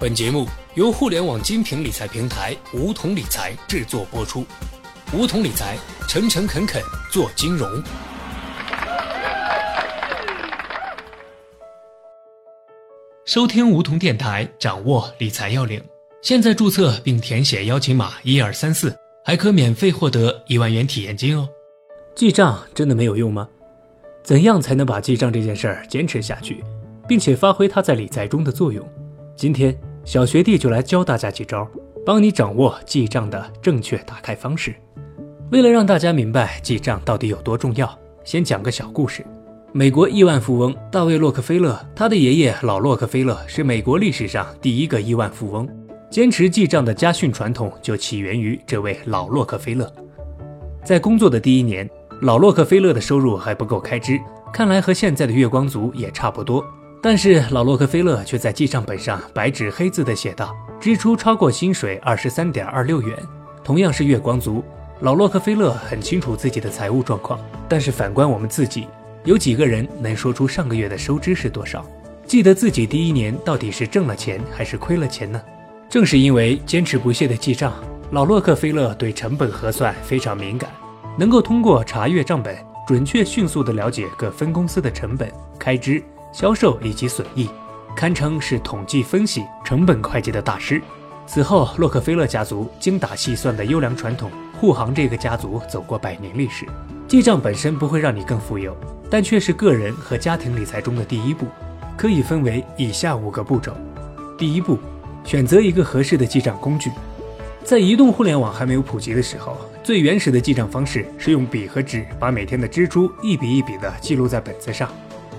本节目由互联网精品理财平台梧桐理财制作播出。梧桐理财，诚诚恳恳做金融。收听梧桐电台，掌握理财要领。现在注册并填写邀请码一二三四，还可免费获得一万元体验金哦。记账真的没有用吗？怎样才能把记账这件事儿坚持下去，并且发挥它在理财中的作用？今天小学弟就来教大家几招，帮你掌握记账的正确打开方式。为了让大家明白记账到底有多重要，先讲个小故事。美国亿万富翁大卫·洛克菲勒，他的爷爷老洛克菲勒是美国历史上第一个亿万富翁。坚持记账的家训传统就起源于这位老洛克菲勒。在工作的第一年。老洛克菲勒的收入还不够开支，看来和现在的月光族也差不多。但是老洛克菲勒却在记账本上白纸黑字的写道：支出超过薪水二十三点二六元。同样是月光族，老洛克菲勒很清楚自己的财务状况。但是反观我们自己，有几个人能说出上个月的收支是多少？记得自己第一年到底是挣了钱还是亏了钱呢？正是因为坚持不懈的记账，老洛克菲勒对成本核算非常敏感。能够通过查阅账本，准确迅速地了解各分公司的成本、开支、销售以及损益，堪称是统计分析、成本会计的大师。此后，洛克菲勒家族精打细算的优良传统护航这个家族走过百年历史。记账本身不会让你更富有，但却是个人和家庭理财中的第一步，可以分为以下五个步骤。第一步，选择一个合适的记账工具。在移动互联网还没有普及的时候。最原始的记账方式是用笔和纸，把每天的支出一笔一笔的记录在本子上，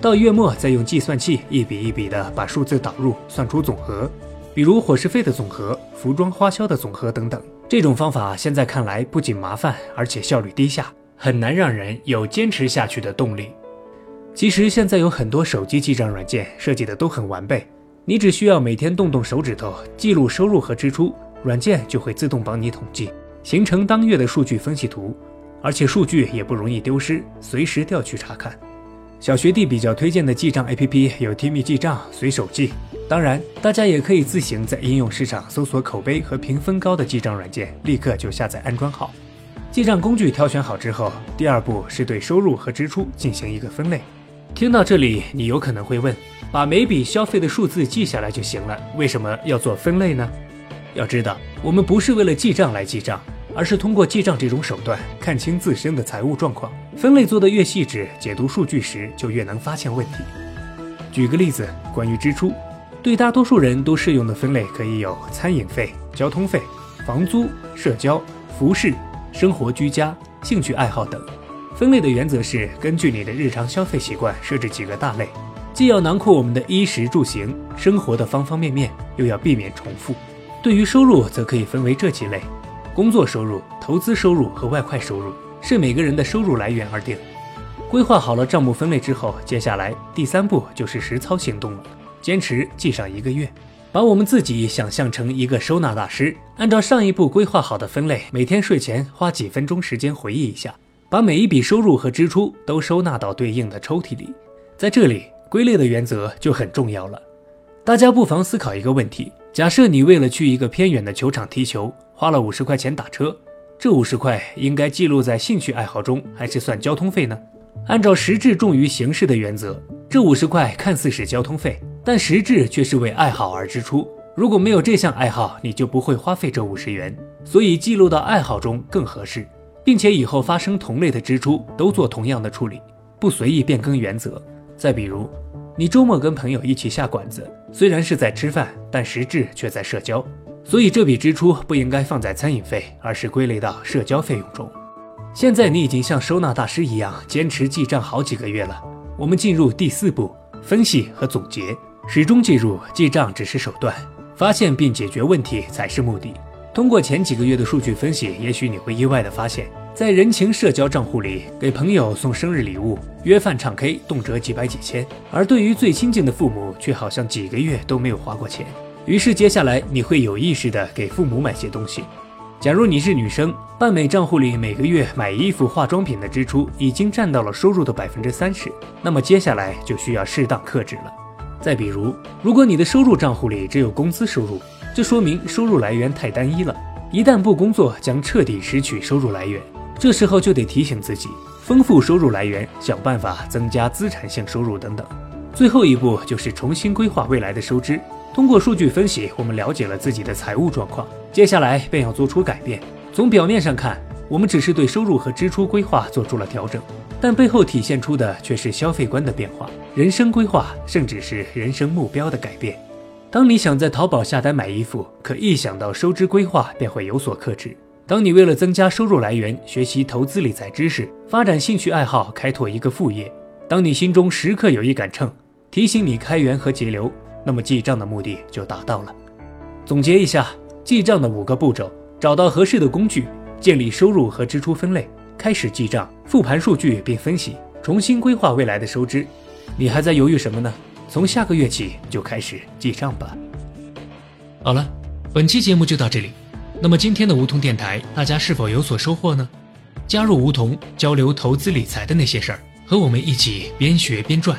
到月末再用计算器一笔一笔的把数字导入，算出总和，比如伙食费的总和、服装花销的总和等等。这种方法现在看来不仅麻烦，而且效率低下，很难让人有坚持下去的动力。其实现在有很多手机记账软件设计的都很完备，你只需要每天动动手指头记录收入和支出，软件就会自动帮你统计。形成当月的数据分析图，而且数据也不容易丢失，随时调取查看。小学弟比较推荐的记账 APP 有 Timi 记账、随手记。当然，大家也可以自行在应用市场搜索口碑和评分高的记账软件，立刻就下载安装好。记账工具挑选好之后，第二步是对收入和支出进行一个分类。听到这里，你有可能会问：把每笔消费的数字记下来就行了，为什么要做分类呢？要知道，我们不是为了记账来记账，而是通过记账这种手段看清自身的财务状况。分类做得越细致，解读数据时就越能发现问题。举个例子，关于支出，对大多数人都适用的分类可以有餐饮费、交通费、房租、社交、服饰、生活居家、兴趣爱好等。分类的原则是根据你的日常消费习惯设置几个大类，既要囊括我们的衣食住行生活的方方面面，又要避免重复。对于收入，则可以分为这几类：工作收入、投资收入和外快收入，视每个人的收入来源而定。规划好了账目分类之后，接下来第三步就是实操行动了。坚持记上一个月，把我们自己想象成一个收纳大师，按照上一步规划好的分类，每天睡前花几分钟时间回忆一下，把每一笔收入和支出都收纳到对应的抽屉里。在这里，归类的原则就很重要了。大家不妨思考一个问题。假设你为了去一个偏远的球场踢球，花了五十块钱打车，这五十块应该记录在兴趣爱好中，还是算交通费呢？按照实质重于形式的原则，这五十块看似是交通费，但实质却是为爱好而支出。如果没有这项爱好，你就不会花费这五十元，所以记录到爱好中更合适，并且以后发生同类的支出都做同样的处理，不随意变更原则。再比如。你周末跟朋友一起下馆子，虽然是在吃饭，但实质却在社交，所以这笔支出不应该放在餐饮费，而是归类到社交费用中。现在你已经像收纳大师一样坚持记账好几个月了，我们进入第四步，分析和总结。始终记住，记账只是手段，发现并解决问题才是目的。通过前几个月的数据分析，也许你会意外的发现。在人情社交账户里，给朋友送生日礼物、约饭唱 K，动辄几百几千；而对于最亲近的父母，却好像几个月都没有花过钱。于是，接下来你会有意识的给父母买些东西。假如你是女生，半美账户里每个月买衣服、化妆品的支出已经占到了收入的百分之三十，那么接下来就需要适当克制了。再比如，如果你的收入账户里只有工资收入，这说明收入来源太单一了，一旦不工作，将彻底失去收入来源。这时候就得提醒自己，丰富收入来源，想办法增加资产性收入等等。最后一步就是重新规划未来的收支。通过数据分析，我们了解了自己的财务状况，接下来便要做出改变。从表面上看，我们只是对收入和支出规划做出了调整，但背后体现出的却是消费观的变化、人生规划，甚至是人生目标的改变。当你想在淘宝下单买衣服，可一想到收支规划便会有所克制；当你为了增加收入来源，学习投资理财知识，发展兴趣爱好，开拓一个副业；当你心中时刻有一杆秤，提醒你开源和节流，那么记账的目的就达到了。总结一下，记账的五个步骤：找到合适的工具。建立收入和支出分类，开始记账，复盘数据并分析，重新规划未来的收支。你还在犹豫什么呢？从下个月起就开始记账吧。好了，本期节目就到这里。那么今天的梧桐电台，大家是否有所收获呢？加入梧桐，交流投资理财的那些事儿，和我们一起边学边赚。